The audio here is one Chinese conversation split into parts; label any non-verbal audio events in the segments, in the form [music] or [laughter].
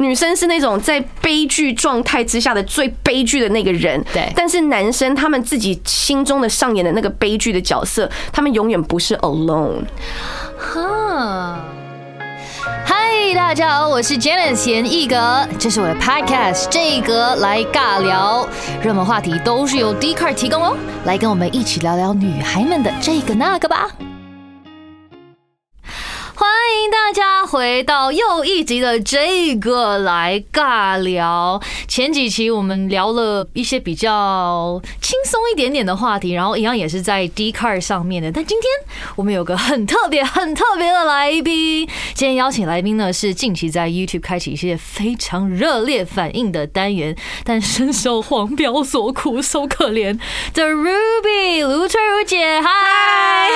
女生是那种在悲剧状态之下的最悲剧的那个人，对但是男生他们自己心中的上演的那个悲剧的角色，他们永远不是 alone。哈。嗨，大家好，我是 Janice 严艺格，这是我的 Podcast，这一格来尬聊，热门话题都是由 d c a r 提供哦，来跟我们一起聊聊女孩们的这个那个吧。欢迎大家回到又一集的这个来尬聊。前几期我们聊了一些比较轻松一点点的话题，然后一样也是在 d c a r 上面的。但今天我们有个很特别、很特别的来宾。今天邀请来宾呢是近期在 YouTube 开启一些非常热烈反应的单元，但深受黄标所苦，so 可怜的 Ruby 卢翠如姐，嗨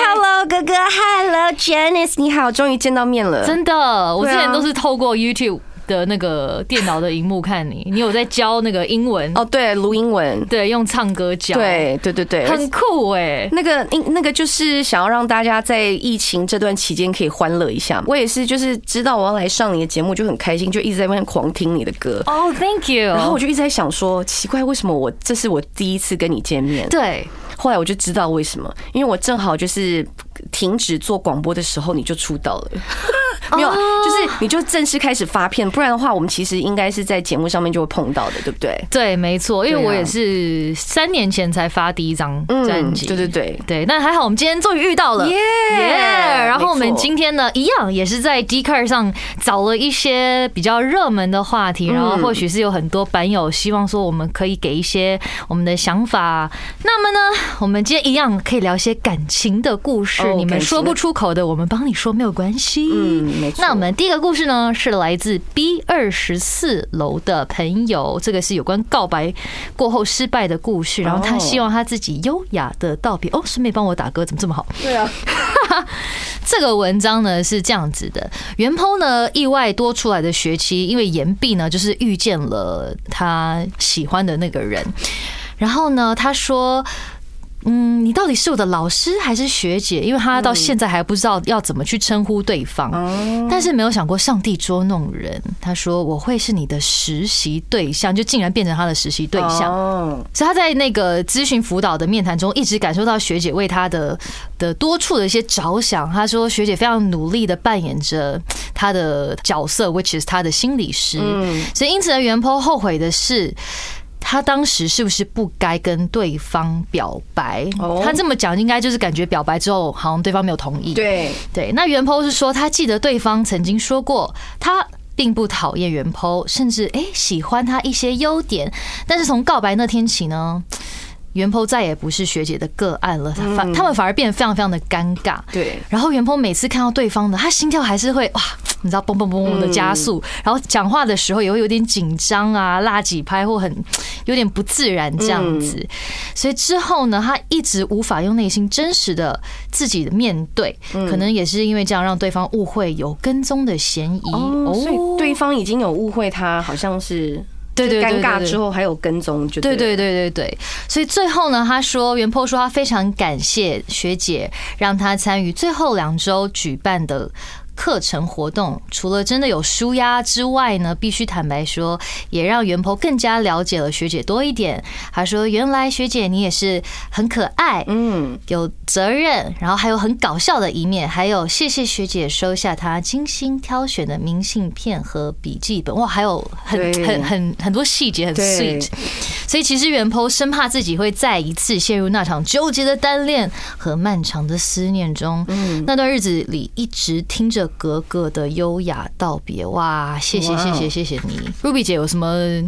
，Hello 哥哥，Hello Janice，你好，终于见到面了。真的，我之前都是透过 YouTube 的那个电脑的荧幕看你，你有在教那个英文，哦，对，录英文，对，用唱歌教，，对对对对，很酷哎。那个那那个就是想要让大家在疫情这段期间可以欢乐一下。我也是，就是知道我要来上你的节目，就很开心，就一直在外面狂听你的歌。哦、t h a n k you。然后我就一直在想说，奇怪，为什么我这是我第一次跟你见面？对，后来我就知道为什么，因为我正好就是停止做广播的时候，你就出道了。没有，就是你就正式开始发片，不然的话，我们其实应该是在节目上面就会碰到的，对不对？对，没错，因为我也是三年前才发第一张专辑，对对对，对，那还好我们今天终于遇到了，耶然后我们今天呢，一样也是在 d c a r 上找了一些比较热门的话题，然后或许是有很多版友希望说我们可以给一些我们的想法。那么呢，我们今天一样可以聊一些感情的故事，哦你们说不出口的，我们帮你说没有关系。嗯，没错。那我们第一个故事呢，是来自 B 二十四楼的朋友，这个是有关告白过后失败的故事，然后他哦希望他自己优雅的道别。哦，顺便帮我打歌，怎么这么好？对啊，[laughs] 这个文章呢是这样子的，袁剖呢意外多出来的学期，因为岩壁呢就是遇见了他喜欢的那个人，然后呢他说。嗯，你到底是我的老师还是学姐？因为他到现在还不知道要怎么去称呼对方，但是没有想过上帝捉弄人。他说我会是你的实习对象，就竟然变成他的实习对象。哦，所以他在那个咨询辅导的面谈中，一直感受到学姐为他的的多处的一些着想。他说，学姐非常努力的扮演着他的角色，which is 他的心理师。所以因此呢，袁坡后悔的是。他当时是不是不该跟对方表白？哦他这么讲，应该就是感觉表白之后，好像对方没有同意。对，对，那袁剖是说，他记得对方曾经说过，他并不讨厌袁剖，甚至诶喜欢他一些优点，但是从告白那天起呢。袁剖再也不是学姐的个案了，他反他们反而变得非常非常的尴尬。对，然后袁剖每次看到对方的，他心跳还是会哇，你知道嘣嘣嘣嘣的加速，然后讲话的时候也会有点紧张啊，拉几拍或很有点不自然这样子。所以之后呢，他一直无法用内心真实的自己的面对，可能也是因为这样让对方误会有跟踪的嫌疑。哦，所以对方已经有误会他，好像是对对尴尬对之后还有跟踪，就对对对对对对，所以最后呢，他说袁坡说他非常感谢学姐让他参与最后两周举办的。课程活动除了真的有舒压之外呢，必须坦白说，也让袁婆更加了解了学姐多一点。他说：“原来学姐你也是很可爱，嗯，有责任，然后还有很搞笑的一面，还有谢谢学姐收下她精心挑选的明信片和笔记本，哇，还有很很很很多细节，很对 sweet。所以其实袁剖生怕自己会再一次陷入那场纠结的单恋和漫长的思念中。嗯那段日子里一直听着格格的优雅道别，哇，谢谢谢谢谢谢你，Ruby 姐有什么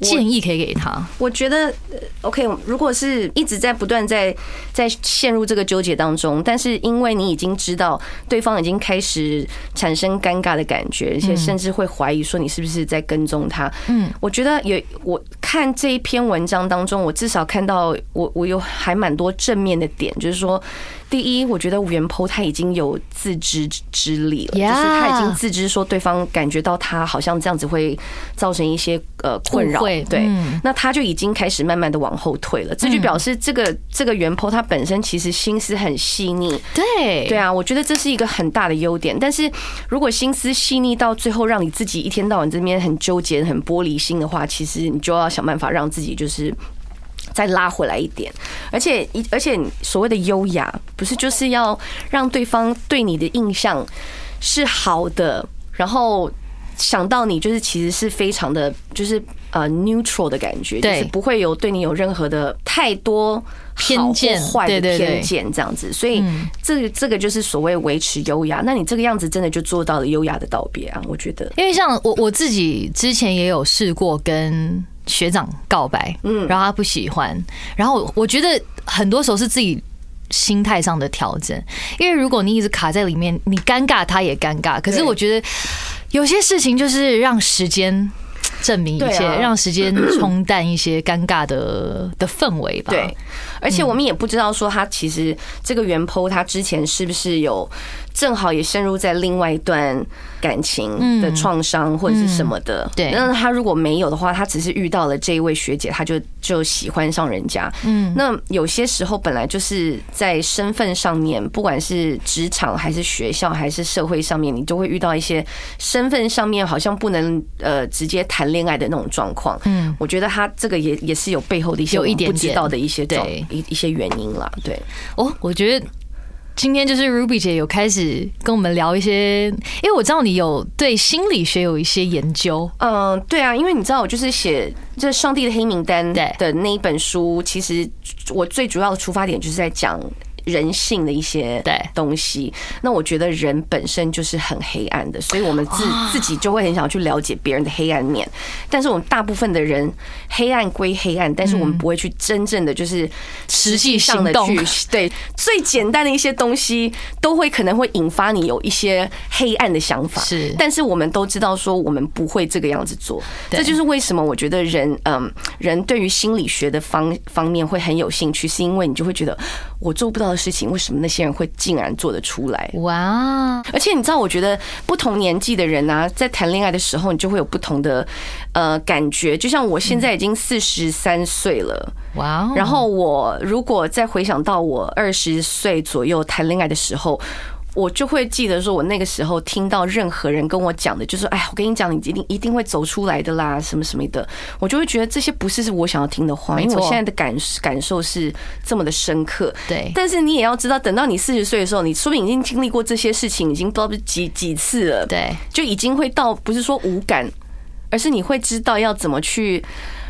建议可以给他？我觉得呃 OK，如果是一直在不断在在陷入这个纠结当中，但是因为你已经知道对方已经开始产生尴尬的感觉，而且甚至会怀疑说你是不是在跟踪他。嗯，我觉得有我看这一篇文章当中，我至少看到我我有还蛮多正面的点，就是说。第一，我觉得元剖他已经有自知之理了，就是他已经自知说对方感觉到他好像这样子会造成一些呃困扰，对嗯，那他就已经开始慢慢的往往后退了。这就表示这个这个原 po 他本身其实心思很细腻。对对啊，我觉得这是一个很大的优点。但是如果心思细腻到最后让你自己一天到晚这边很纠结、很玻璃心的话，其实你就要想办法让自己就是。再拉回来一点，而且一而且所谓的优雅，不是就是要让对方对你的印象是好的，然后想到你就是其实是非常的，就是呃 neutral 的感觉，就对是不会有对你有任何的太多偏见坏的偏见这样子，所以嗯。这个这个就是所谓维持优雅。那你这个样子真的就做到了优雅的道别啊，我觉得。因为像我我自己之前也有试过跟学长告白，嗯，然后他不喜欢，然后我我觉得很多时候是自己心态上的调整，因为如果你一直卡在里面，你尴尬他也尴尬，可是我觉得有些事情就是让时间。证明一切，啊。让时间冲淡一些尴尬的的氛围吧。对，而且我们也不知道说他其实这个原 po 他之前是不是有正好也陷入在另外一段感情的创伤或者是什么的。对那他如果没有的话，他只是遇到了这一位学姐，他就就喜欢上人家。嗯，那有些时候本来就是在身份上面，不管是职场还是学校还是社会上面，你都会遇到一些身份上面好像不能呃直接谈恋爱的那种状况。嗯，我觉得他这个也也是有背后的一些有一点不知道的一些状对一一些原因啦。对，哦，我觉得今天就是 Ruby 姐有开始跟我们聊一些，因为我知道你有对心理学有一些研究。嗯，对啊，因为你知道，我就是写这《上帝的黑名单》对的那一本书，其实我最主要的出发点就是在讲。人性的一些对。东西，那我觉得人本身就是很黑暗的，所以我们自自己就会很想去了解别人的黑暗面。但是我们大部分的人黑暗归黑暗，但是我们不会去真正的就是实际上的去 [laughs] 对最简单的一些东西，都会可能会引发你有一些黑暗的想法。是。但是我们都知道说我们不会这个样子做，对。这就是为什么我觉得人嗯人对于心理学的方方面会很有兴趣，是因为你就会觉得我做不到的事情，为什么那些人会竟然做得出来？哇，而且你知道，我觉得不同年纪的人啊，在谈恋爱的时候，你就会有不同的呃感觉。就像我现在已经四十三岁了，哇哦！然后我如果再回想到我二十岁左右谈恋爱的时候。我就会记得说，我那个时候听到任何人跟我讲的，就是哎，我跟你讲，你一定一定会走出来的啦，什么什么的，我就会觉得这些不是是我想要听的话，因为我现在的感感受是这么的深刻。对。但是你也要知道，等到你四十岁的时候，你说不定已经经历过这些事情，已经不知道几几次了，对，就已经会到不是说无感，而是你会知道要怎么去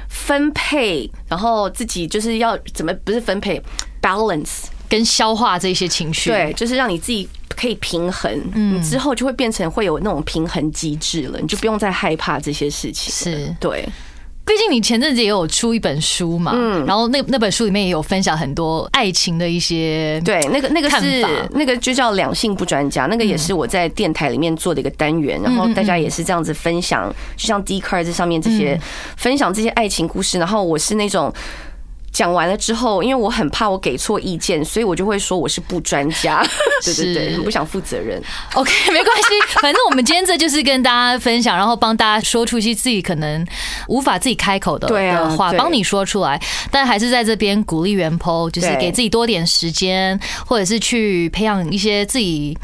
分配，然后自己就是要怎么不是分配 balance，跟消化这些情绪，对，就是让你自己可以平衡，嗯。之后就会变成会有那种平衡机制了，你就不用再害怕这些事情。是。对，毕竟你前阵子也有出一本书嘛，嗯。然后那那本书里面也有分享很多爱情的一些，对，那个那个看是法。那个就叫两性不专家，那个也是我在电台里面做的一个单元，然后大家也是这样子分享，就像 D card 这上面这些分享这些爱情故事，然后我是那种。讲完了之后，因为我很怕我给错意见，所以我就会说我是不专家，[laughs] 对对对，是很不想负责任。OK，[laughs] 没关系，反正我们今天这就是跟大家分享，然后帮大家说出一些自己可能无法自己开口的的话，对帮你说出来。但还是在这边鼓励原 PO，就是给自己多点时间，或者是去培养一些自己。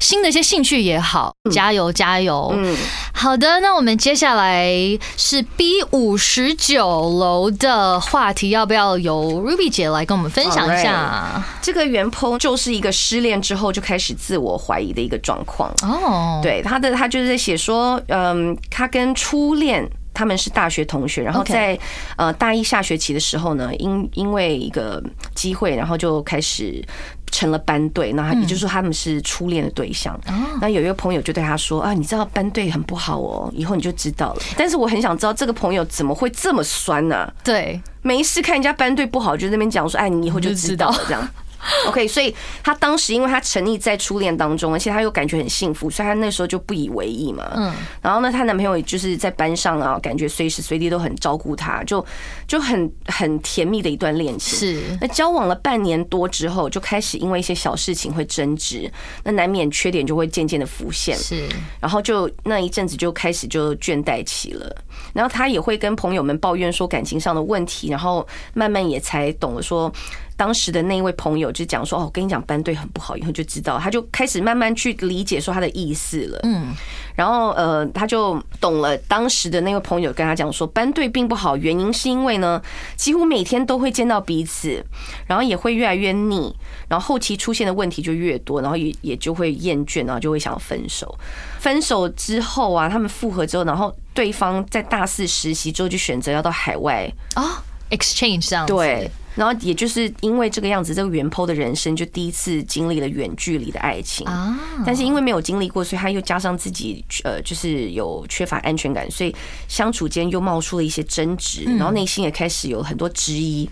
新的一些兴趣也好，加油加油！嗯，好的，那我们接下来是 B 五十九楼的话题，要不要由 Ruby 姐来跟我们分享一下？这个原 po 就是一个失恋之后就开始自我怀疑的一个状况。哦，对他的他就是在写说，嗯，他跟初恋。他们是大学同学，然后在呃大一下学期的时候呢，因因为一个机会，然后就开始成了班队。那他也就是说他们是初恋的对象。那有一个朋友就对他说啊，你知道班队很不好哦，以后你就知道了。但是我很想知道这个朋友怎么会这么酸呢、对，没事看人家班队不好，就在那边讲说，哎，你以后就知道了这样。[laughs] OK，所以他当时因为他沉溺在初恋当中，而且他又感觉很幸福，所以他那时候就不以为意嘛。嗯，然后呢，她男朋友也就是在班上啊，感觉随时随地都很照顾她，就就很很甜蜜的一段恋情。是，那交往了半年多之后，就开始因为一些小事情会争执，那难免缺点就会渐渐的浮现。是，然后就那一阵子就开始就倦怠期了。然后他也会跟朋友们抱怨说感情上的问题，然后慢慢也才懂了说。当时的那一位朋友就讲说：“哦，我跟你讲，班队很不好。”以后就知道，他就开始慢慢去理解说他的意思了。嗯，然后呃，他就懂了。当时的那位朋友跟他讲说，班队并不好，原因是因为呢，几乎每天都会见到彼此，然后也会越来越腻，然后后期出现的问题就越多，然后也也就会厌倦，然后就会想要分手。分手之后啊，他们复合之后，然后对方在大四实习之后就选择要到海外啊，exchange 这样对。然后也就是因为这个样子，这个原 po 的人生就第一次经历了远距离的爱情啊。但是因为没有经历过，所以他又加上自己呃，就是有缺乏安全感，所以相处间又冒出了一些争执，然后内心也开始有很多质疑。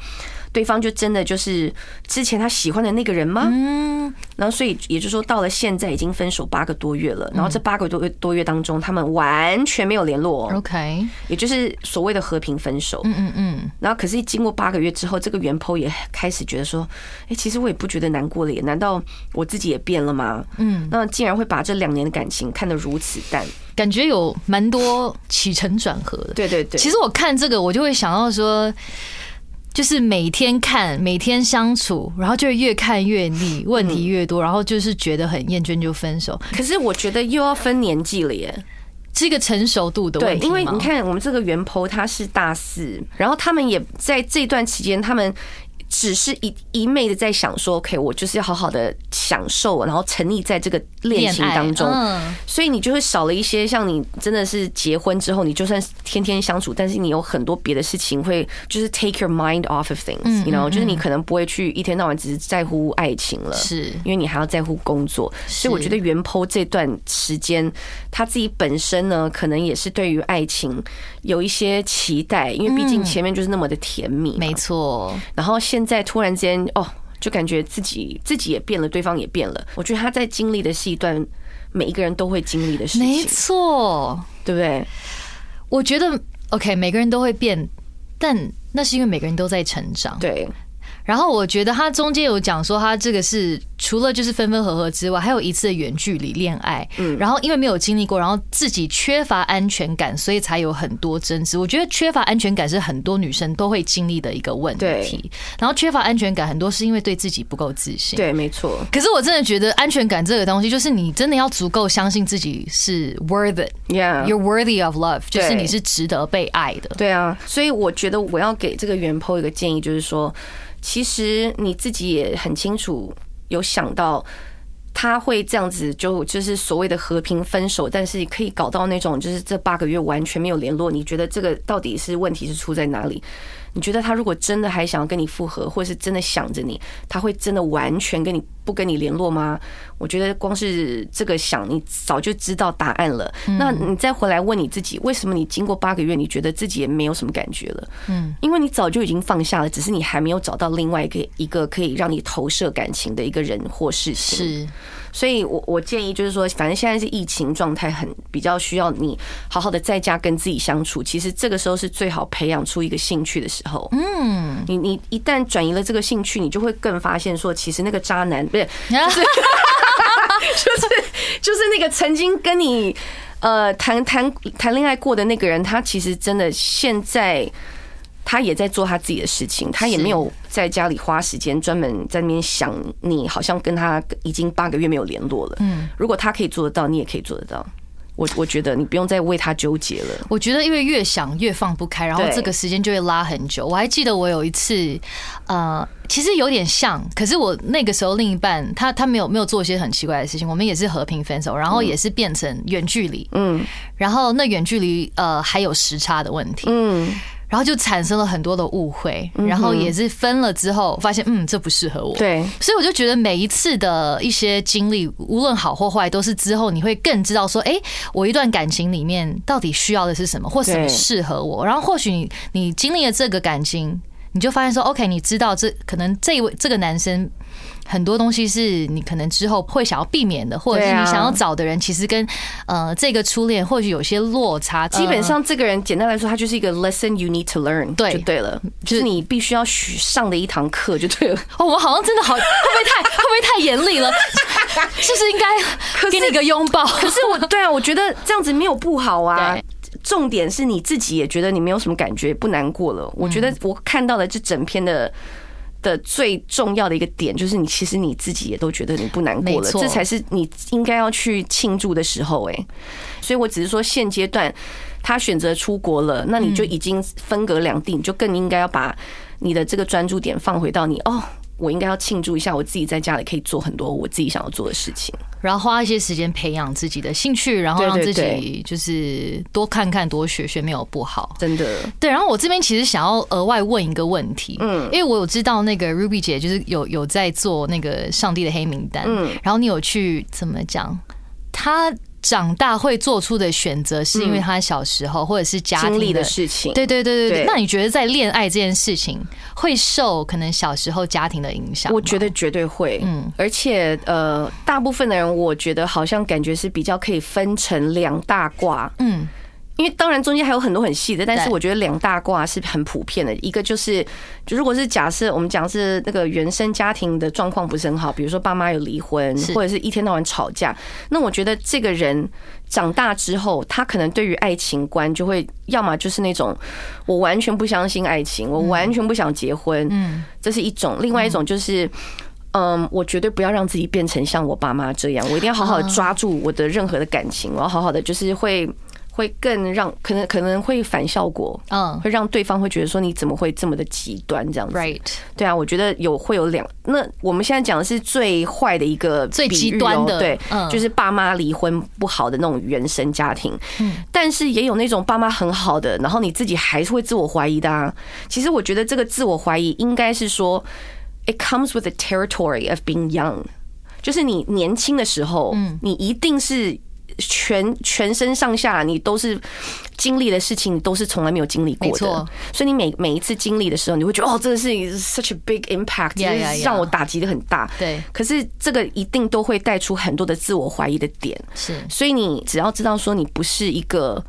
对方就真的就是之前他喜欢的那个人吗？嗯，然后所以也就是说，到了现在已经分手八个多月了，然后这八个多月多月当中，他们完全没有联络。OK，也就是所谓的和平分手。嗯嗯嗯。然后可是经过八个月之后，这个原 po 也开始觉得说，哎，其实我也不觉得难过了，也，难道我自己也变了吗？嗯，那竟然会把这两年的感情看得如此淡，感觉有蛮多起承转合的。对对对。其实我看这个，我就会想到说。就是每天看，每天相处，然后就越看越腻，问题越多，然后就是觉得很厌倦，就分手。可是我觉得又要分年纪了耶，是一个成熟度的问题。因为你看，我们这个袁剖他是大四，然后他们也在这段期间，他们。只是一一昧的在想说，OK，我就是要好好的享受，然后沉溺在这个恋情当中，所以你就会少了一些像你真的是结婚之后，你就算天天相处，但是你有很多别的事情会就是 take your mind off of things，you know，就是你可能不会去一天到晚只是在乎爱情了，是。因为你还要在乎工作，所以我觉得原 po 这段时间他自己本身呢，可能也是对于爱情有一些期待，因为毕竟前面就是那么的甜蜜，没错，然后现现在突然间哦，就感觉自己自己也变了，对方也变了。我觉得他在经历的是一段每一个人都会经历的事情，没错，对不对？我觉得 OK，每个人都会变，但那是因为每个人都在成长。对。然后我觉得他中间有讲说，他这个是除了就是分分合合之外，还有一次远距离恋爱。嗯，然后因为没有经历过，然后自己缺乏安全感，所以才有很多争执。我觉得缺乏安全感是很多女生都会经历的一个问题。然后缺乏安全感很多是因为对自己不够自信。对，没错。可是我真的觉得安全感这个东西，就是你真的要足够相信自己是 worthy，yeah，you're worthy of love，就是你是值得被爱的。对啊，所以我觉得我要给这个原 po 一个建议，就是说。其实你自己也很清楚，有想到他会这样子，就就是所谓的和平分手，但是可以搞到那种，就是这八个月完全没有联络。你觉得这个到底是问题是出在哪里？你觉得他如果真的还想要跟你复合，或者是真的想着你，他会真的完全跟你不跟你联络吗？我觉得光是这个想，你早就知道答案了。那你再回来问你自己，为什么你经过八个月，你觉得自己也没有什么感觉了？嗯，因为你早就已经放下了，只是你还没有找到另外一个一个可以让你投射感情的一个人或事情。是。所以，我我建议就是说，反正现在是疫情状态，很比较需要你好好的在家跟自己相处。其实这个时候是最好培养出一个兴趣的时候。嗯，你你一旦转移了这个兴趣，你就会更发现说，其实那个渣男 [laughs] 不是，[laughs] 就是就是就是那个曾经跟你呃谈谈谈恋爱过的那个人，他其实真的现在。他也在做他自己的事情，他也没有在家里花时间专门在那边想你，好像跟他已经八个月没有联络了。嗯，如果他可以做得到，你也可以做得到。我我觉得你不用再为他纠结了。我觉得因为越想越放不开，然后这个时间就会拉很久。我还记得我有一次，呃，其实有点像，可是我那个时候另一半他他没有没有做一些很奇怪的事情，我们也是和平分手，然后也是变成远距离。嗯，然后那远距离呃还有时差的问题。嗯。然后就产生了很多的误会，然后也是分了之后发现，嗯，这不适合我。对，所以我就觉得每一次的一些经历，无论好或坏，都是之后你会更知道说，哎，我一段感情里面到底需要的是什么，或什么适合我。然后或许你你经历了这个感情。你就发现说，OK，你知道这可能这一位这个男生。很多东西是你可能之后会想要避免的，或者是你想要找的人，其实跟呃这个初恋或许有些落差。基本上，这个人简单来说，他就是一个 lesson you need to learn，对，就对了，就是你必须要上的一堂课，就对了。[laughs] 哦，我好像真的好，会不会太会不会太严厉了？[laughs] 是不是应该给你一个拥抱？可是我对啊，我觉得这样子没有不好啊。重点是你自己也觉得你没有什么感觉，不难过了。我觉得我看到的这整篇的。的最重要的一个点就是，你其实你自己也都觉得你不难过了，这才是你应该要去庆祝的时候。哎，所以我只是说，现阶段他选择出国了，那你就已经分隔两地，你就更应该要把你的这个专注点放回到你哦。我应该要庆祝一下，我自己在家里可以做很多我自己想要做的事情，然后花一些时间培养自己的兴趣，然后让自己就是多看看、多学学，没有不好，真的。对，然后我这边其实想要额外问一个问题，嗯，因为我有知道那个 Ruby 姐就是有有在做那个上帝的黑名单，嗯，然后你有去怎么讲他？长大会做出的选择，是因为他小时候或者是家庭的事情。对对对对对。那你觉得在恋爱这件事情会受可能小时候家庭的影响？我觉得绝对会。嗯，而且呃，大部分的人，我觉得好像感觉是比较可以分成两大卦。嗯。因为当然中间还有很多很细的，但是我觉得两大卦是很普遍的。一个就是，就如果是假设我们讲是那个原生家庭的状况不是很好，比如说爸妈有离婚，或者是一天到晚吵架，那我觉得这个人长大之后，他可能对于爱情观就会，要么就是那种我完全不相信爱情，我完全不想结婚，嗯，这是一种；另外一种就是，嗯，我绝对不要让自己变成像我爸妈这样，我一定要好好抓住我的任何的感情，我要好好的就是会。会更让可能可能会反效果，嗯，会让对方会觉得说你怎么会这么的极端这样子？Right？对啊，我觉得有会有两。那我们现在讲的是最坏的一个最极端的，对，就是爸妈离婚不好的那种原生家庭。嗯，但是也有那种爸妈很好的，然后你自己还是会自我怀疑的。啊。其实我觉得这个自我怀疑应该是说，it comes with the territory of being young，就是你年轻的时候，嗯，你一定是。全全身上下，你都是经历的事情，你都是从来没有经历过的。所以你每每一次经历的时候，你会觉得哦，这个事情 such a big impact，让我打击的很大。对，可是这个一定都会带出很多的自我怀疑的点。是，所以你只要知道说，你不是一个。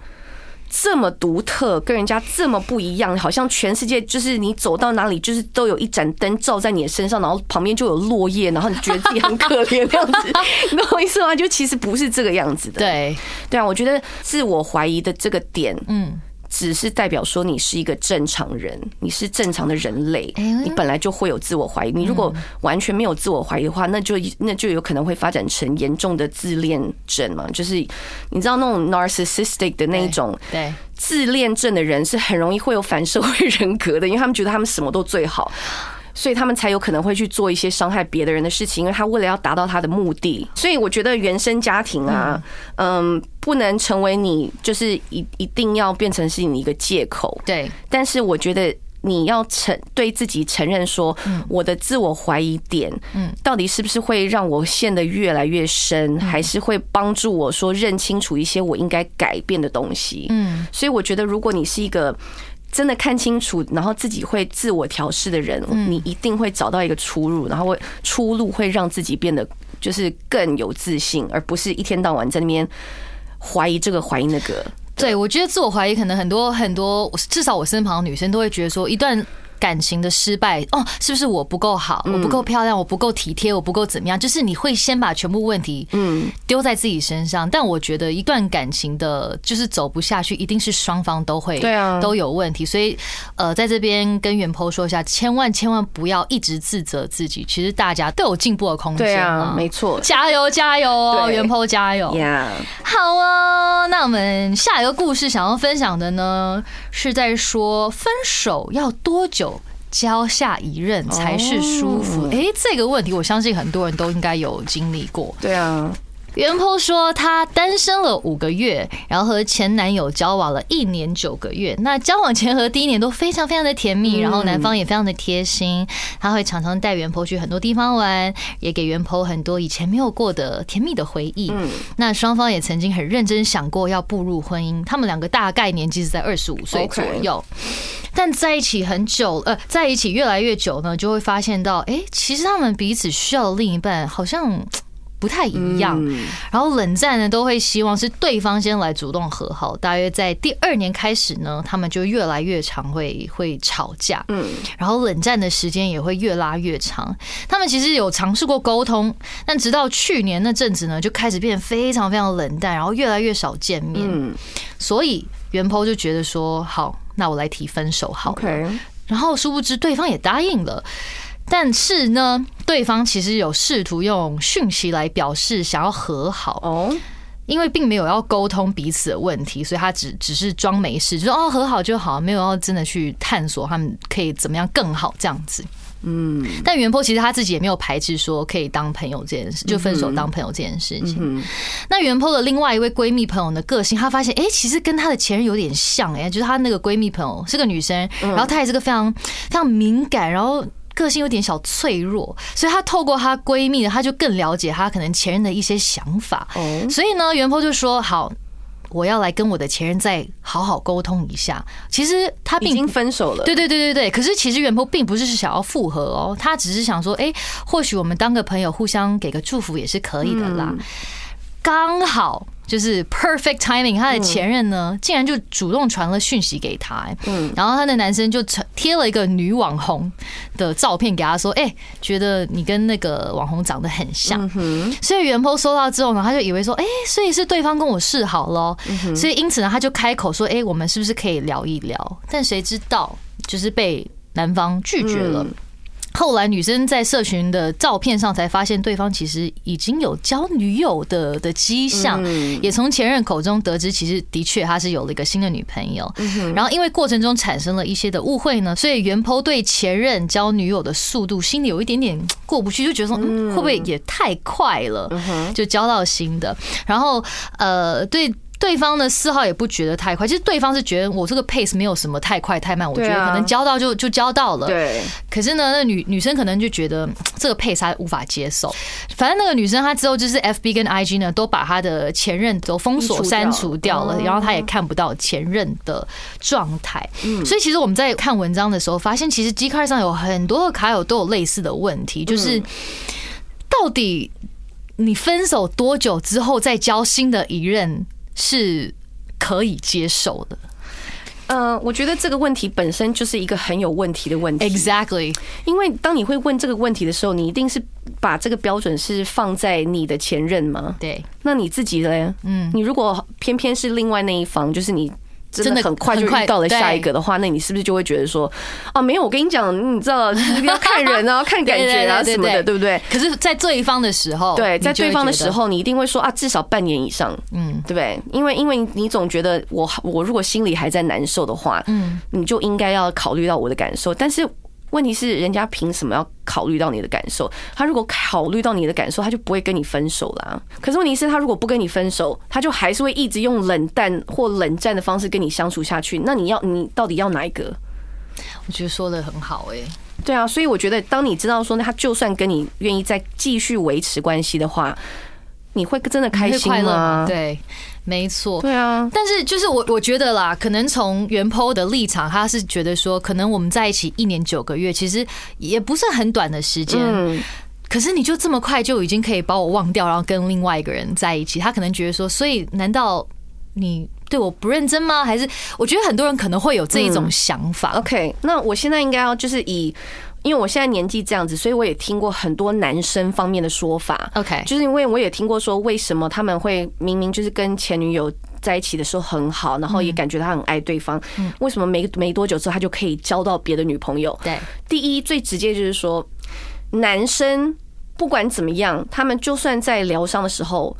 这么独特，跟人家这么不一样，好像全世界就是你走到哪里，就是都有一盏灯照在你的身上，然后旁边就有落叶，然后你觉得自己很可怜这样子，你懂我意思吗？就其实不是这个样子的。对，对啊，我觉得自我怀疑的这个点，嗯。只是代表说你是一个正常人，你是正常的人类，你本来就会有自我怀疑。你如果完全没有自我怀疑的话，那就那就有可能会发展成严重的自恋症嘛。就是你知道那种 narcissistic 的那一种，对自恋症的人是很容易会有反社会人格的，因为他们觉得他们什么都最好。所以他们才有可能会去做一些伤害别的人的事情，因为他为了要达到他的目的。所以我觉得原生家庭啊，嗯，不能成为你就是一一定要变成是你一个借口。对，但是我觉得你要承对自己承认说，我的自我怀疑点，嗯，到底是不是会让我陷得越来越深，还是会帮助我说认清楚一些我应该改变的东西？嗯，所以我觉得如果你是一个。真的看清楚，然后自己会自我调试的人，你一定会找到一个出路，然后会出路会让自己变得就是更有自信，而不是一天到晚在那边怀疑这个怀疑那个。对，我觉得自我怀疑可能很多很多，至少我身旁的女生都会觉得说一段。感情的失败哦，是不是我不够好，我不够漂亮，我不够体贴，我不够怎么样？就是你会先把全部问题嗯丢在自己身上。但我觉得一段感情的，就是走不下去，一定是双方都会对啊都有问题。所以呃，在这边跟袁坡说一下，千万千万不要一直自责自己。其实大家都有进步的空间。对啊，没错，加油加油哦，袁坡加油呀！好啊，那我们下一个故事想要分享的呢，是在说分手要多久？交下一任才是舒服。哎，这个问题我相信很多人都应该有经历过。对啊，袁坡说他单身了五个月，然后和前男友交往了一年九个月。那交往前和第一年都非常非常的甜蜜，然后男方也非常的贴心，他会常常带袁坡去很多地方玩，也给袁坡很多以前没有过的甜蜜的回忆。嗯，那双方也曾经很认真想过要步入婚姻，他们两个大概年纪是在二十五岁左右。但在一起很久，呃，在一起越来越久呢，就会发现到，哎，其实他们彼此需要的另一半好像。不太一样，然后冷战呢，都会希望是对方先来主动和好。大约在第二年开始呢，他们就越来越常会会吵架，嗯，然后冷战的时间也会越拉越长。他们其实有尝试过沟通，但直到去年那阵子呢，就开始变得非常非常冷淡，然后越来越少见面。嗯，所以袁坡就觉得说，好，那我来提分手好了。然后殊不知对方也答应了。但是呢，对方其实有试图用讯息来表示想要和好哦，因为并没有要沟通彼此的问题，所以他只只是装没事，就说哦和好就好，没有要真的去探索他们可以怎么样更好这样子。嗯，但袁坡其实他自己也没有排斥说可以当朋友这件事，就分手当朋友这件事情。那袁坡的另外一位闺蜜朋友的个性，她发现哎，其实跟她的前任有点像哎，就是她那个闺蜜朋友是个女生，然后她也是个非常非常敏感，然后。个性有点小脆弱，所以她透过她闺蜜，她就更了解她可能前任的一些想法。哦所以呢，袁坡就说：“好，我要来跟我的前任再好好沟通一下。”其实他已经分手了，对对对对对。可是其实袁坡并不是想要复合哦，他只是想说：“哎，或许我们当个朋友，互相给个祝福也是可以的啦。”刚好。就是 perfect timing，他的前任呢，竟然就主动传了讯息给他，嗯，然后他的男生就贴了一个女网红的照片给他说，哎，觉得你跟那个网红长得很像，所以袁坡收到之后呢，他就以为说，哎，所以是对方跟我示好喽，所以因此呢，他就开口说，哎，我们是不是可以聊一聊？但谁知道，就是被男方拒绝了。后来女生在社群的照片上才发现，对方其实已经有交女友的的迹象，也从前任口中得知，其实的确他是有了一个新的女朋友。然后因为过程中产生了一些的误会呢，所以袁剖对前任交女友的速度心里有一点点过不去，就觉得说会不会也太快了，就交到新的。然后呃，对。对方呢，丝毫也不觉得太快。其实对方是觉得我这个 pace 没有什么太快太慢，我觉得可能交到就就交到了。对。可是呢，那女女生可能就觉得这个 pace 她无法接受。反正那个女生她之后就是 FB 跟 IG 呢都把她的前任都封锁删除掉了，然后她也看不到前任的状态。嗯。所以其实我们在看文章的时候，发现其实 G 卡上有很多的卡友都有类似的问题，就是到底你分手多久之后再交新的一任？是可以接受的。嗯，我觉得这个问题本身就是一个很有问题的问题。Exactly，因为当你会问这个问题的时候，你一定是把这个标准是放在你的前任吗？对，那你自己嘞？嗯，你如果偏偏是另外那一方，就是你。真的很快就遇到了下一个的话，那你是不是就会觉得说啊，没有，我跟你讲，你知道 [laughs] 要看人啊，[laughs] 看感觉啊什么的，对不对？可是，在这一方的时候，对，在对方的时候，你一定会说啊，至少半年以上，嗯，对不对？因为，因为你总觉得我，我如果心里还在难受的话，嗯，你就应该要考虑到我的感受，但是。问题是，人家凭什么要考虑到你的感受？他如果考虑到你的感受，他就不会跟你分手啦。可是问题是，他如果不跟你分手，他就还是会一直用冷淡或冷战的方式跟你相处下去。那你要，你到底要哪一个？我觉得说的很好，哎，对啊，所以我觉得，当你知道说，他就算跟你愿意再继续维持关系的话，你会真的开心吗？对。没错，对啊，但是就是我我觉得啦，可能从原 PO 的立场，他是觉得说，可能我们在一起一年九个月，其实也不是很短的时间，可是你就这么快就已经可以把我忘掉，然后跟另外一个人在一起，他可能觉得说，所以难道你对我不认真吗？还是我觉得很多人可能会有这一种想法。OK，那我现在应该要就是以。因为我现在年纪这样子，所以我也听过很多男生方面的说法。OK，就是因为我也听过说，为什么他们会明明就是跟前女友在一起的时候很好，然后也感觉他很爱对方，为什么没没多久之后他就可以交到别的女朋友？对，第一最直接就是说，男生不管怎么样，他们就算在疗伤的时候，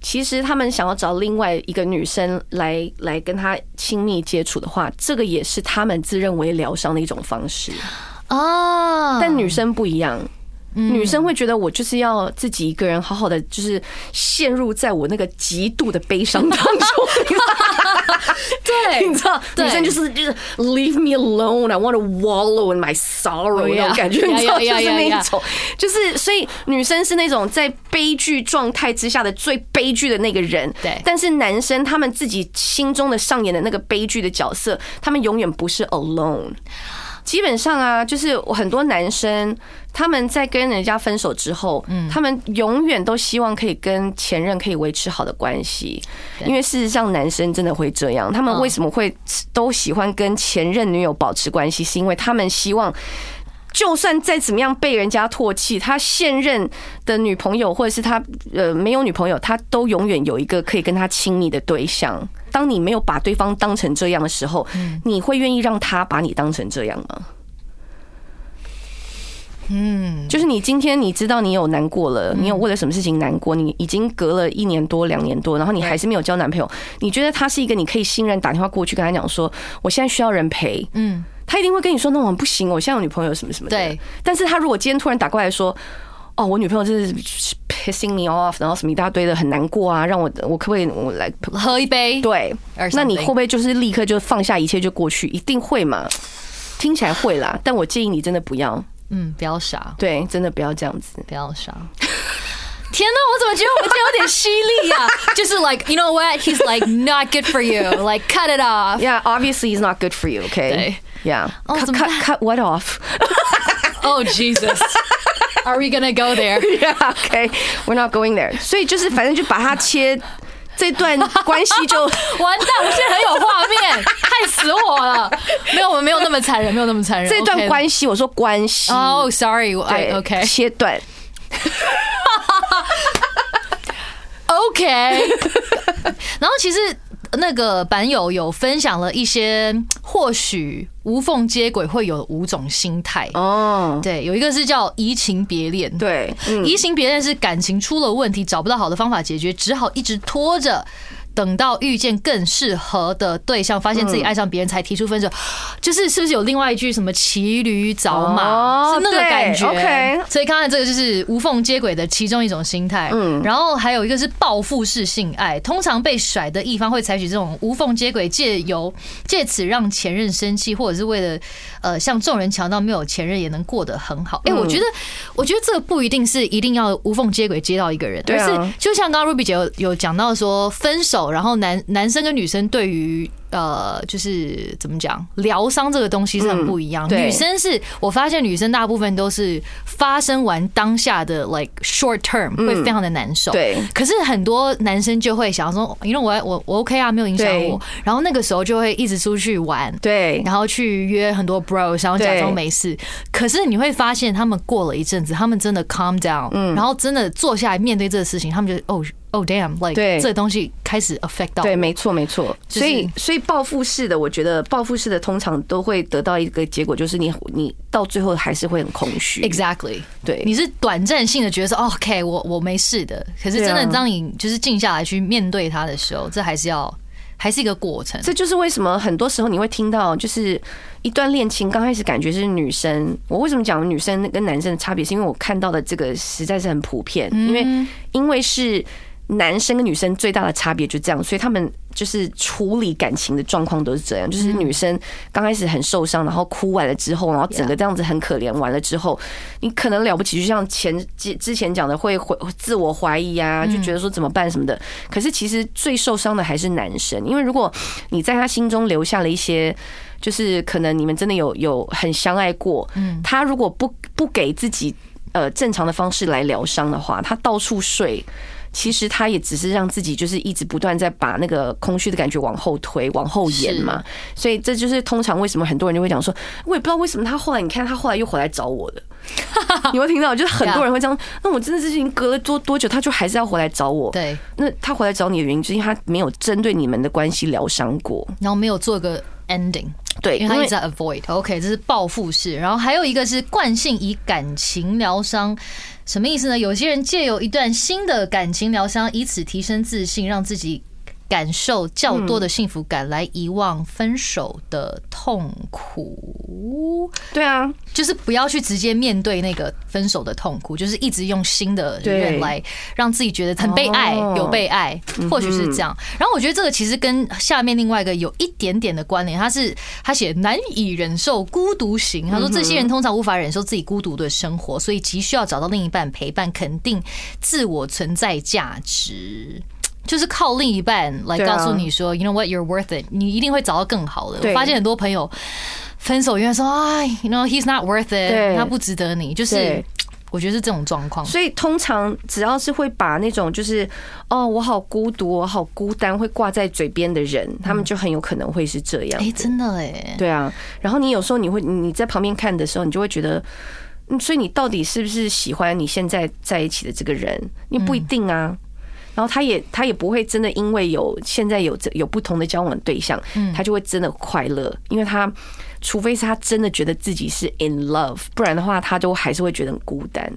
其实他们想要找另外一个女生来来跟他亲密接触的话，这个也是他们自认为疗伤的一种方式。啊！但女生不一样，女生会觉得我就是要自己一个人好好的，就是陷入在我那个极度的悲伤当中。[laughs] [laughs] 对。你知道，女生就是就是 leave me alone, I want to wallow in my sorrow Oh, 那种感觉，你知道，就是那.种，就是所以女生是那种在悲剧状态之下的最悲剧的那个人，对。但是男生他们自己心中的上演的那个悲剧的角色，他们永远不是 alone。基本上啊，就是很多男生他们在跟人家分手之后，嗯他们永远都希望可以跟前任可以维持好的关系，因为事实上男生真的会这样。他们嗯为什么会都喜欢跟前任女友保持关系，是因为他们希望。就算再怎么样被人家唾弃，他现任的女朋友或者是他呃没有女朋友，他都永远有一个可以跟他亲密的对象。当你没有把对方当成这样的时候，你会愿意让他把你当成这样吗？嗯，就是你今天你知道你有难过了，你有为了什么事情难过，你已经隔了一年多、两年多，然后你还是没有交男朋友，你觉得他是一个你可以信任，打电话过去跟他讲说，我现在需要人陪，嗯，他一定会跟你说，那我不行，我现在有女朋友什么什么的。对，但是他如果今天突然打过来说，哦，我女朋友就是 pissing me off，然后什么一大堆的，很难过啊，让我我可不可以我来？喝一杯，对那你会不会就是立刻就放下一切就过去？一定会嘛？听起来会啦，但我建议你真的不要，嗯，不要傻，对，真的不要这样子。不要傻。天哪，我怎么觉得我今天有点犀利呀？就是 like you know what he's like not good for you, like cut it off. Yeah, obviously he's not good for you. Okay. 对 Yeah. 哦 cut 怎么 cut 办 cut what off? Oh Jesus, are we gonna go there? [laughs] yeah. Okay. We're not going there. 所以就是反正就把它切。这段关系就 [laughs] 完蛋，我现在很有画面，害死我了。没有，我们没有那么残忍，没有那么残忍。这段关系，我说关系哦、s o r r y 对 I OK 切断。[laughs] OK。然后其实那个版友有分享了一些，或许无缝接轨会有五种心态。哦，对，有一个是叫移情别恋。对，嗯，移情别恋是感情出了问题，找不到好的方法解决，只好一直拖着。等到遇见更适合的对象，发现自己爱上别人，才提出分手，就是是不是有另外一句什么骑驴找马，哦是那个感觉，OK。所以刚才这个就是无缝接轨的其中一种心态。嗯，然后还有一个是报复式性爱，通常被甩的一方会采取这种无缝接轨，借由借此让前任生气，或者是为了呃向众人强调没有前任也能过得很好。哎，我觉得我觉得这个不一定是一定要无缝接轨接到一个人，而是就像刚刚 Ruby 姐有有讲到说分手，然后男男生跟女生对于呃就是怎么讲疗伤这个东西是很不一样。嗯女生是我发现女生大部分都是发生完当下的 like short term 会非常的难受，嗯对。可是很多男生就会想说，因为我我我 OK 啊，没有影响我，然后那个时候就会一直出去玩，对，然后去约很多 bros，然后假装没事。可是你会发现，他们过了一阵子，他们真的 calm down，嗯。然后真的坐下来面对这个事情，他们就哦哦 damn，like 对这东西开始 affect 到对，没错，没错。就是所以，所以报复式的，我觉得报复式的通常都会得到一个结果，就是你你到最后还是会很空虚。exactly。对，你是短暂性的觉得说哦 OK，我我没事的，可是真的当你就是静下来去面对它的时候，这还是要还是一个过程。这就是为什么很多时候你会听到，就是一段恋情刚开始感觉是女生，我为什么讲女生跟男生的差别，是因为我看到的这个实在是很普遍，因为因为是男生跟女生最大的差别就这样，所以他们就是处理感情的状况都是这样，就是女生刚开始很受伤，然后哭完了之后，然后整个这样子很可怜，完了之后，你可能了不起，就像前之之前讲的会会自我怀疑啊，就觉得说怎么办什么的。可是其实最受伤的还是男生，因为如果你在他心中留下了一些。就是可能你们真的有有很相爱过，嗯，他如果不不给自己呃正常的方式来疗伤的话，他到处睡，其实他也只是让自己就是一直不断在把那个空虚的感觉往后推、往后延嘛。所以这就是通常为什么很多人就会讲说，我也不知道为什么他后来你看他后来又回来找我了。[laughs] 你会听到，就是很多人会这样。那我真的是已经隔了多多久，他就还是要回来找我。对，那他回来找你的原因，就是因为他没有针对你们的关系疗伤过。然后没有做个 ending。对，因为他一直在 avoid。OK，这是报复式，然后还有一个是惯性以感情疗伤，什么意思呢？有些人借由一段新的感情疗伤，以此提升自信，让自己。感受较多的幸福感来遗忘分手的痛苦。对啊，就是不要去直接面对那个分手的痛苦，就是一直用新的人来让自己觉得很被爱，有被爱，或许是这样。然后我觉得这个其实跟下面另外一个有一点点的关联，他是他写难以忍受孤独型，他说这些人通常无法忍受自己孤独的生活，所以急需要找到另一半陪伴，肯定自我存在价值。就是靠另一半来告诉你说，You know what, you're worth it，你一定会找到更好的。我发现很多朋友分手，因为说，哎，You know he's not worth it，他不值得你。就是我觉得是这种状况。所以通常只要是会把那种就是哦，我好孤独，我好孤单，会挂在嘴边的人，他们就很有可能会是这样。哎，真的哎，对啊。然后你有时候你会你在旁边看的时候，你就会觉得，嗯，所以你到底是不是喜欢你现在在一起的这个人？你不一定啊。然后他也他也不会真的因为有现在有有不同的交往对象，他就会真的快乐，因为他除非是他真的觉得自己是 in love，不然的话他就还是会觉得很孤单。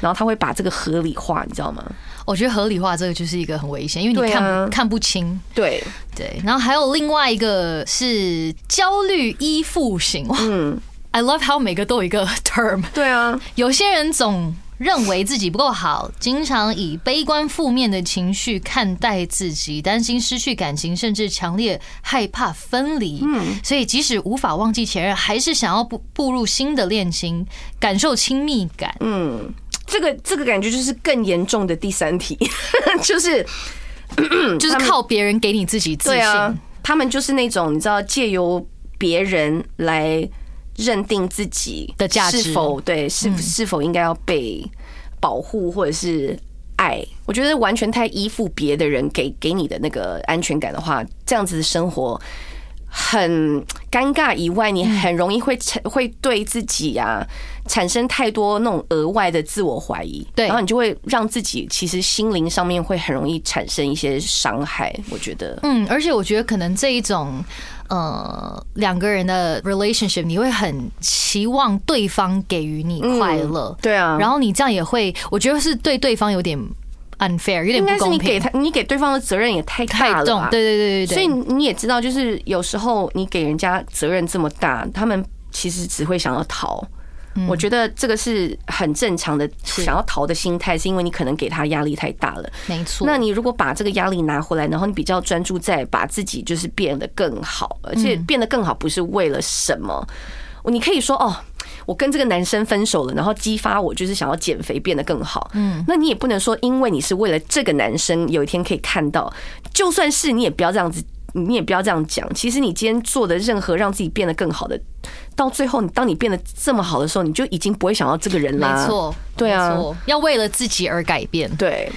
然后他会把这个合理化，你知道吗？我觉得合理化这个就是一个很危险，因为你看看不清。对对，然后还有另外一个是焦虑依附型。嗯，I love how 每个都有一个 term。对啊，有些人总。认为自己不够好，经常以悲观负面的情绪看待自己，担心失去感情，甚至强烈害怕分离。嗯，所以即使无法忘记前任，还是想要步步入新的恋情，感受亲密感。嗯，这个这个感觉就是更严重的第三题，[laughs] 就是 [coughs] 就是靠别人给你自己自信。他们就是那种你知道，借由别人来。认定自己的价值是否对是是否应该要被保护或者是爱？我觉得完全太依附别的人给给你的那个安全感的话，这样子的生活很尴尬。以外，你很容易会会对自己啊产生太多那种额外的自我怀疑，对，然后你就会让自己其实心灵上面会很容易产生一些伤害。我觉得，嗯，而且我觉得可能这一种。呃，两个人的 relationship，你会很期望对方给予你快乐，对啊，然后你这样也会，我觉得是对对方有点 unfair，有点不公平。你给他，你给对方的责任也太大了，对对对对对。所以你也知道，就是有时候你给人家责任这么大，他们其实只会想要逃。我觉得这个是很正常的，想要逃的心态，是因为你可能给他压力太大了。没错。那你如果把这个压力拿回来，然后你比较专注在把自己就是变得更好，而且变得更好不是为了什么？你可以说哦，我跟这个男生分手了，然后激发我就是想要减肥变得更好。嗯，那你也不能说因为你是为了这个男生有一天可以看到，就算是你也不要这样子。你也不要这样讲。其实你今天做的任何让自己变得更好的，到最后，你当你变得这么好的时候，你就已经不会想要这个人了。没错，对啊，要为了自己而改变。对。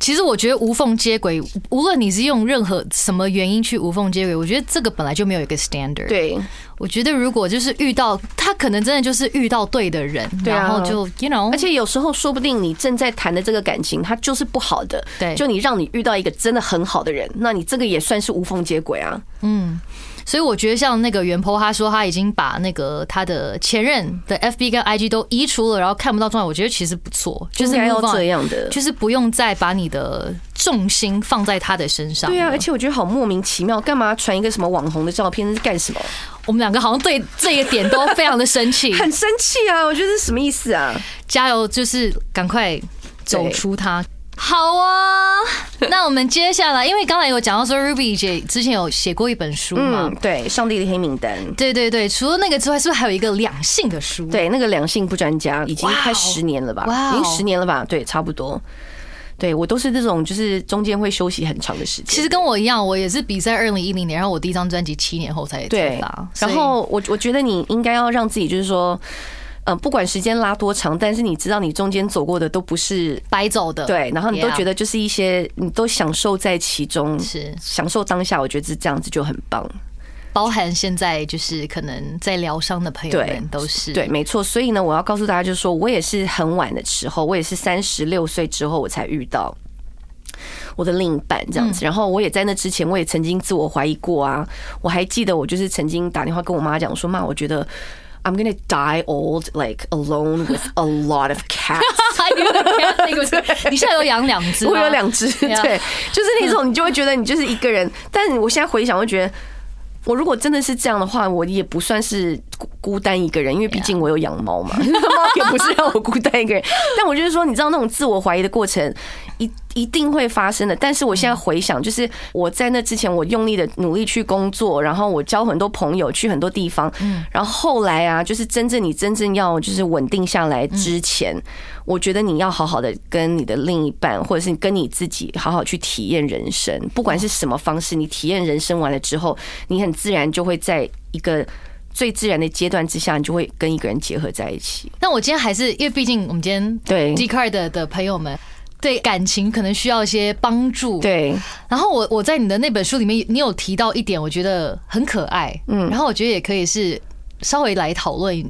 其实我觉得无缝接轨，无论你是用任何什么原因去无缝接轨，我觉得这个本来就没有一个 standard。对，我觉得如果就是遇到他，可能真的就是遇到对的人，然后就 you know，而且有时候说不定你正在谈的这个感情，它就是不好的。对，就你让你遇到一个真的很好的人，那你这个也算是无缝接轨啊。嗯。所以我觉得像那个袁坡，他说他已经把那个他的前任的 FB 跟 IG 都移除了，然后看不到状态。我觉得其实不错，就是要这样的，就是不用再把你的重心放在他的身上。对啊，而且我觉得好莫名其妙，干嘛传一个什么网红的照片是干什么？我们两个好像对这一点都非常的生气，[laughs] 很生气啊！我觉得是什么意思啊？加油，就是赶快走出他。好啊，[laughs] 那我们接下来，因为刚才有讲到说，Ruby 姐之前有写过一本书嘛？对，上帝的黑名单。对对对，除了那个之外，是不是还有一个两性的书？对，那个两性不专家已经快十年了吧？哇，已经十年了吧？对，差不多。对我都是这种，就是中间会休息很长的时间。其实跟我一样，我也是比赛二零一零年，然后我第一张专辑七年后才发。然后我我觉得你应该要让自己，就是说。嗯，不管时间拉多长，但是你知道你中间走过的都不是白走的，对，然后你都觉得就是一些你都享受在其中，是享受当下，我觉得是这样子就很棒。包含现在就是可能在疗伤的朋友们都是对，没错。所以呢，我要告诉大家，就是说我也是很晚的时候，我也是三十六岁之后我才遇到我的另一半这样子。然后我也在那之前，我也曾经自我怀疑过啊。我还记得我就是曾经打电话跟我妈讲说，妈，我觉得。I'm gonna die old, like alone with a lot of cats。[laughs] [laughs] 你现在有养两只？我有两只，对，就是那种你就会觉得你就是一个人，但我现在回想会觉得。我如果真的是这样的话，我也不算是孤孤单一个人，因为毕竟我有养猫嘛，[laughs] 猫也不是让我孤单一个人。[laughs] 但我就是说，你知道那种自我怀疑的过程，一一定会发生的。但是我现在回想，就是我在那之前，我用力的努力去工作，然后我交很多朋友，去很多地方，然后后来啊，就是真正你真正要就是稳定下来之前，我觉得你要好好的跟你的另一半，或者是跟你自己好好去体验人生，不管是什么方式，你体验人生完了之后，你很自然就会在一个最自然的阶段之下，你就会跟一个人结合在一起。那我今天还是因为毕竟我们今天对 G Card 的的朋友们对感情可能需要一些帮助。，对，然后我我在你的那本书里面，你有提到一点，我觉得很可爱，嗯，然后我觉得也可以是稍微来讨论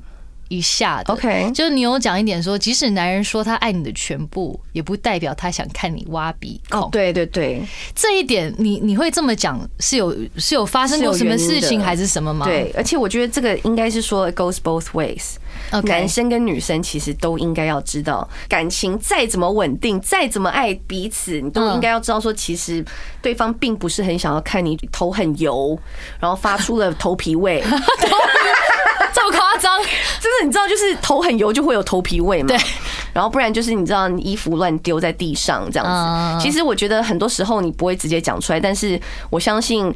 一下的。OK 就是你有讲一点说，即使男人说他爱你的全部，也不代表他想看你挖鼻孔。哦，对对对这一点你你会这么讲，是有是有发生过什么事情还是什么吗？对，而且我觉得这个应该是说 goes both ways。男生跟女生其实都应该要知道，感情再怎么稳定，再怎么爱彼此，你都应该要知道说，其实对方并不是很想要看你头很油，然后发出了头皮味。[laughs] [laughs] 这么夸张？真的，你知道，就是头很油就会有头皮味嘛。对。然后不然就是你知道，你衣服乱丢在地上这样嗯子。其实我觉得很多时候你不会直接讲出来，但是我相信。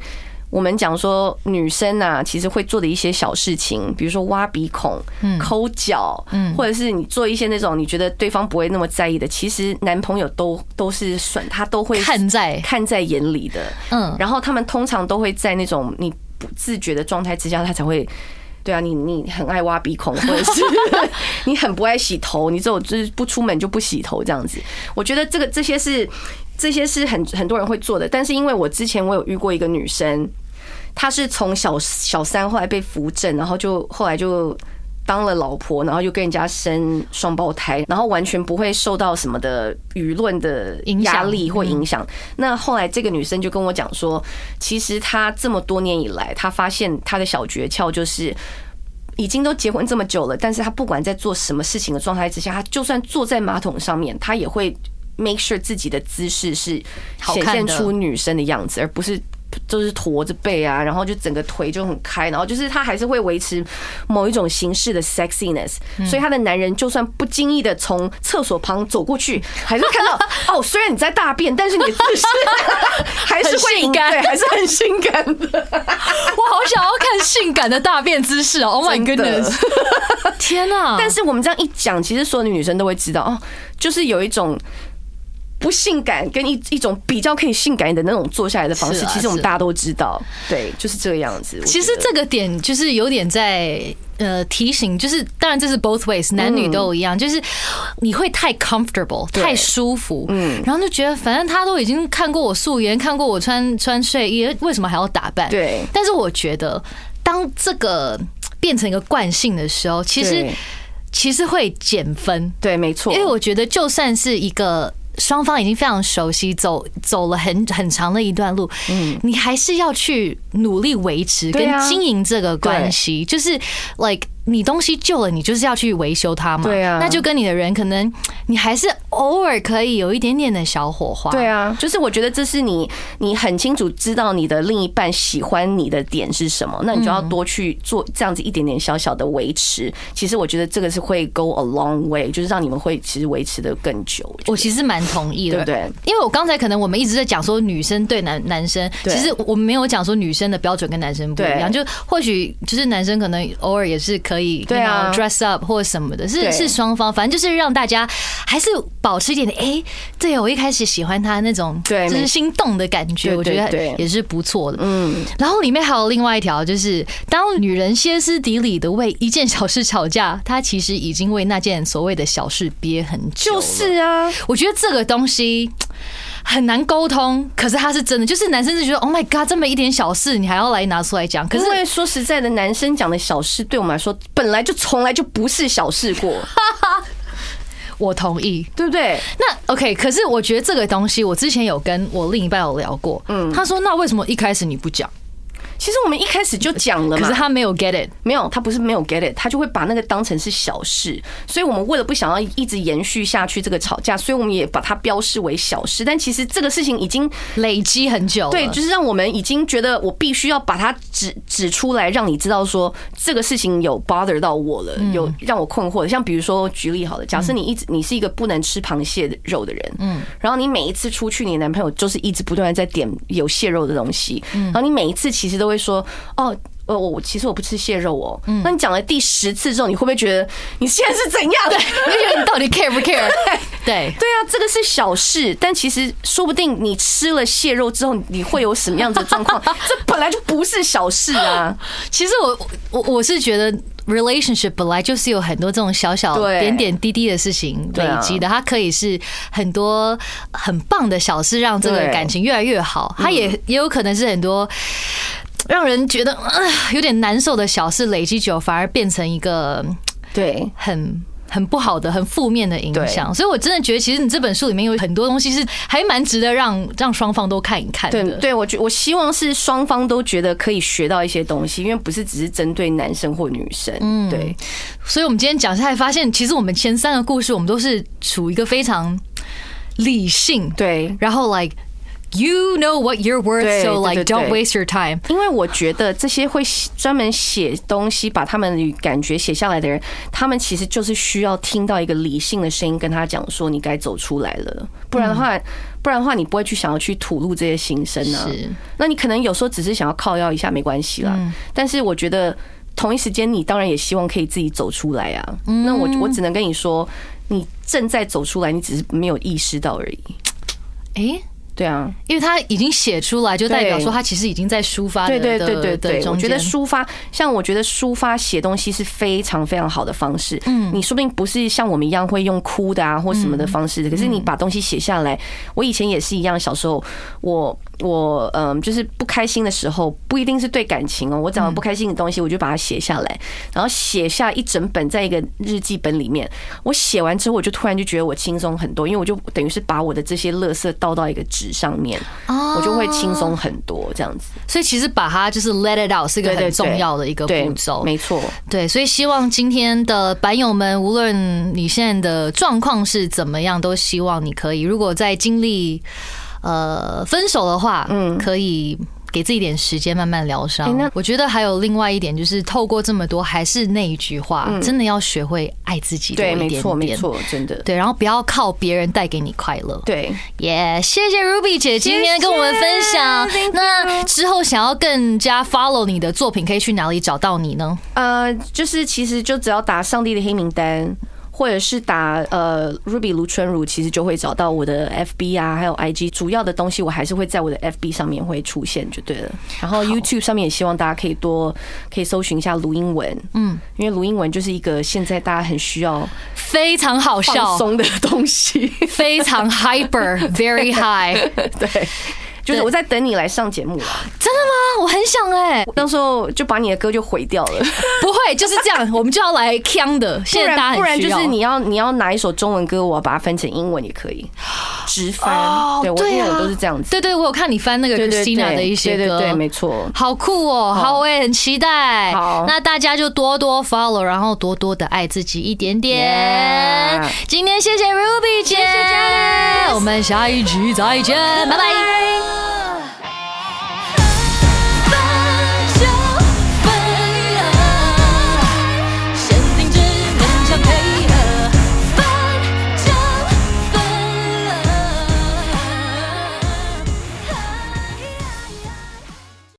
我们讲说女生啊，其实会做的一些小事情，比如说挖鼻孔、抠脚，或者是你做一些那种你觉得对方不会那么在意的，其实男朋友都都是损他都会看在看在眼里的。嗯然后他们通常都会在那种你不自觉的状态之下，他才会。对啊，你你很爱挖鼻孔，或者是 [laughs] 你很不爱洗头，你这种就是不出门就不洗头这样子。我觉得这个这些是这些是很很多人会做的，但是因为我之前我有遇过一个女生，她是从小小三后来被扶正，然后就后来就。当了老婆，然后又跟人家生双胞胎，然后完全不会受到什么的舆论的压力或影响。那后来这个女生就跟我讲说，其实她这么多年以来，她发现她的小诀窍就是。已经都结婚这么久了，但是她不管在做什么事情的状态之下，她就算坐在马桶上面，她也会 make sure 自己的姿势是显现好看出女生的样子，而不是就是驼着背啊，然后就整个腿就很开，然后就是他还是会维持某一种形式的 sexiness，所以他的男人就算不经意的从厕所旁走过去，还是看到 [laughs] 哦，虽然你在大便，但是你的姿势还是会很性感对，还是很性感的。我好想要看性感的大便姿势哦！Oh my [laughs] goodness！[laughs] 天哪！但是我们这样一讲，其实所有的女生都会知道哦，就是有一种不性感跟一一种比较可以性感的那种坐下来的方式，其实我们大家都知道，对，就是这个样子。其实这个点就是有点在呃提醒，就是当然这是 both ways，男女都一样，就是你会太 comfortable，太舒服，嗯，然后就觉得反正他都已经看过我素颜，看过我穿穿睡衣，为什么还要打扮？对。但是我觉得当这个变成一个惯性的时候，其实其实会减分，对，没错，因为我觉得，就算是一个双方已经非常熟悉，走走了很很长的一段路，嗯，你还是要去努力维持跟经营这个关系，就是 like 你东西旧了，你就是要去维修它嘛，对啊。那就跟你的人可能你还是偶尔可以有一点点的小火花，对啊，就是我觉得这是你你很清楚知道你的另一半喜欢你的点是什么，那你就要多去做这样子一点点小小的维持。其实我觉得这个是会 go a long way，就是让你们会其实维持的更久。我其实蛮同意的，对不对？因为我刚才可能我们一直在讲说女生对男男生，其实我们没有讲说女生的标准跟男生不一样，就或许就是男生可能偶尔也是可以，对啊。dress up 或者什么的，是是双方，反正就是让大家还是保持一点点，哎，对我一开始喜欢他那种，就是心动的感觉，我觉得也是不错的。嗯，然后里面还有另外一条，就是当女人歇斯底里的为一件小事吵架，她其实已经为那件所谓的小事憋很久了。就是啊，我觉得这个东西很难沟通，可是他是真的，就是男生是觉得 Oh my God，这么一点小事你还要来拿出来讲，可是因为说实在的，男生讲的小事对我们来说本来就从来就不是小事过，[laughs] 我同意。对不对？那 OK，可是我觉得这个东西，我之前有跟我另一半有聊过，嗯，他说那为什么一开始你不讲？其实我们一开始就讲了嘛，可是他没有 get it，没有，他不是没有 get it，他就会把那个当成是小事，所以我们为了不想要一直延续下去这个吵架，所以我们也把它标示为小事。但其实这个事情已经累积很久了，对，就是让我们已经觉得我必须要把它指指出来，让你知道说这个事情有 bother 到我了，有让我困惑的。像比如说举例好了，假设你一直你是一个不能吃螃蟹肉的人，嗯，然后你每一次出去，你男朋友就是一直不断的在点有蟹肉的东西，然后你每一次其实都会说哦。呃，我其实我不吃蟹肉哦。嗯那你讲了第十次之后，你会不会觉得你现在是怎样？对，你觉得你到底 care 不 care？对对啊，这个是小事，但其实说不定你吃了蟹肉之后，你会有什么样子的状况？[laughs] 这本来就不是小事啊。[laughs] 其实我我我是觉得 relationship 本来就是有很多这种小小点点滴滴的事情累积的，它可以是很多很棒的小事，让这个感情越来越好。它也也有可能是很多。让人觉得啊有点难受的小事累积久，反而变成一个对很很不好的、很负面的影响。所以，我真的觉得，其实你这本书里面有很多东西是还蛮值得让让双方都看一看的。对，我觉我希望是双方都觉得可以学到一些东西，因为不是只是针对男生或女生。嗯，对。所以我们今天讲下来，发现其实我们前三个故事，我们都是处一个非常理性，对，然后 like。You know what you're worth, so like don't waste your time。因为我觉得这些会专门写东西，把他们感觉写下来的人，他们其实就是需要听到一个理性的声音跟他讲说，你该走出来了。不然的话，不然的话，你不会去想要去吐露这些心声呢。那你可能有时候只是想要靠药一下，没关系啦。但是我觉得同一时间，你当然也希望可以自己走出来啊。那我我只能跟你说，你正在走出来，你只是没有意识到而已。哎。对啊，因为他已经写出来，就代表说他其实已经在抒发。对对对对对，我觉得抒发，像我觉得抒发写东西是非常非常好的方式。嗯，你说不定不是像我们一样会用哭的啊或什么的方式，可是你把东西写下来，我以前也是一样，小时候我。我嗯，就是不开心的时候，不一定是对感情哦。我讲了不开心的东西，我就把它写下来，然后写下一整本在一个日记本里面。我写完之后，我就突然就觉得我轻松很多，因为我就等于是把我的这些乐色倒到一个纸上面，我就会轻松很多这样子。所以其实把它就是 let it out 是一个很重要的一个步骤，没错。对，所以希望今天的版友们，无论你现在的状况是怎么样，都希望你可以，如果在经历。呃，分手的话，嗯，可以给自己点时间慢慢疗伤。那我觉得还有另外一点，就是透过这么多，还是那一句话，真的要学会爱自己。对，没错，没错，真的。对，然后不要靠别人带给你快乐。对，耶，谢谢 Ruby 姐今天跟我们分享。那之后想要更加 follow 你的作品，可以去哪里找到你呢？呃，就是其实就只要打上帝的黑名单。或者是打呃 Ruby 卢春如，其实就会找到我的 FB 啊，还有 IG，主要的东西我还是会在我的 FB 上面会出现就对了。然后 YouTube 上面也希望大家可以多可以搜寻一下卢英文，嗯，因为卢英文就是一个现在大家很需要非常好笑。松的东西，非常 hyper very high，[laughs] 对。就是我在等你来上节目了，真的吗？我很想哎，到时候就把你的歌就毁掉了。[laughs] 不会，就是这样，[laughs] 我们就要来呛的。不然不然就是你要你要拿一首中文歌，我要把它翻成英文也可以，直翻。对，我听我都是这样子。对对，我有看你翻那个 Christina 的一些歌，对，没错，好酷哦。好，我也很期待。好，那大家就多多 follow，然后多多的爱自己一点点。今天谢谢 Ruby 姐，我们下一集再见，拜拜。Oh.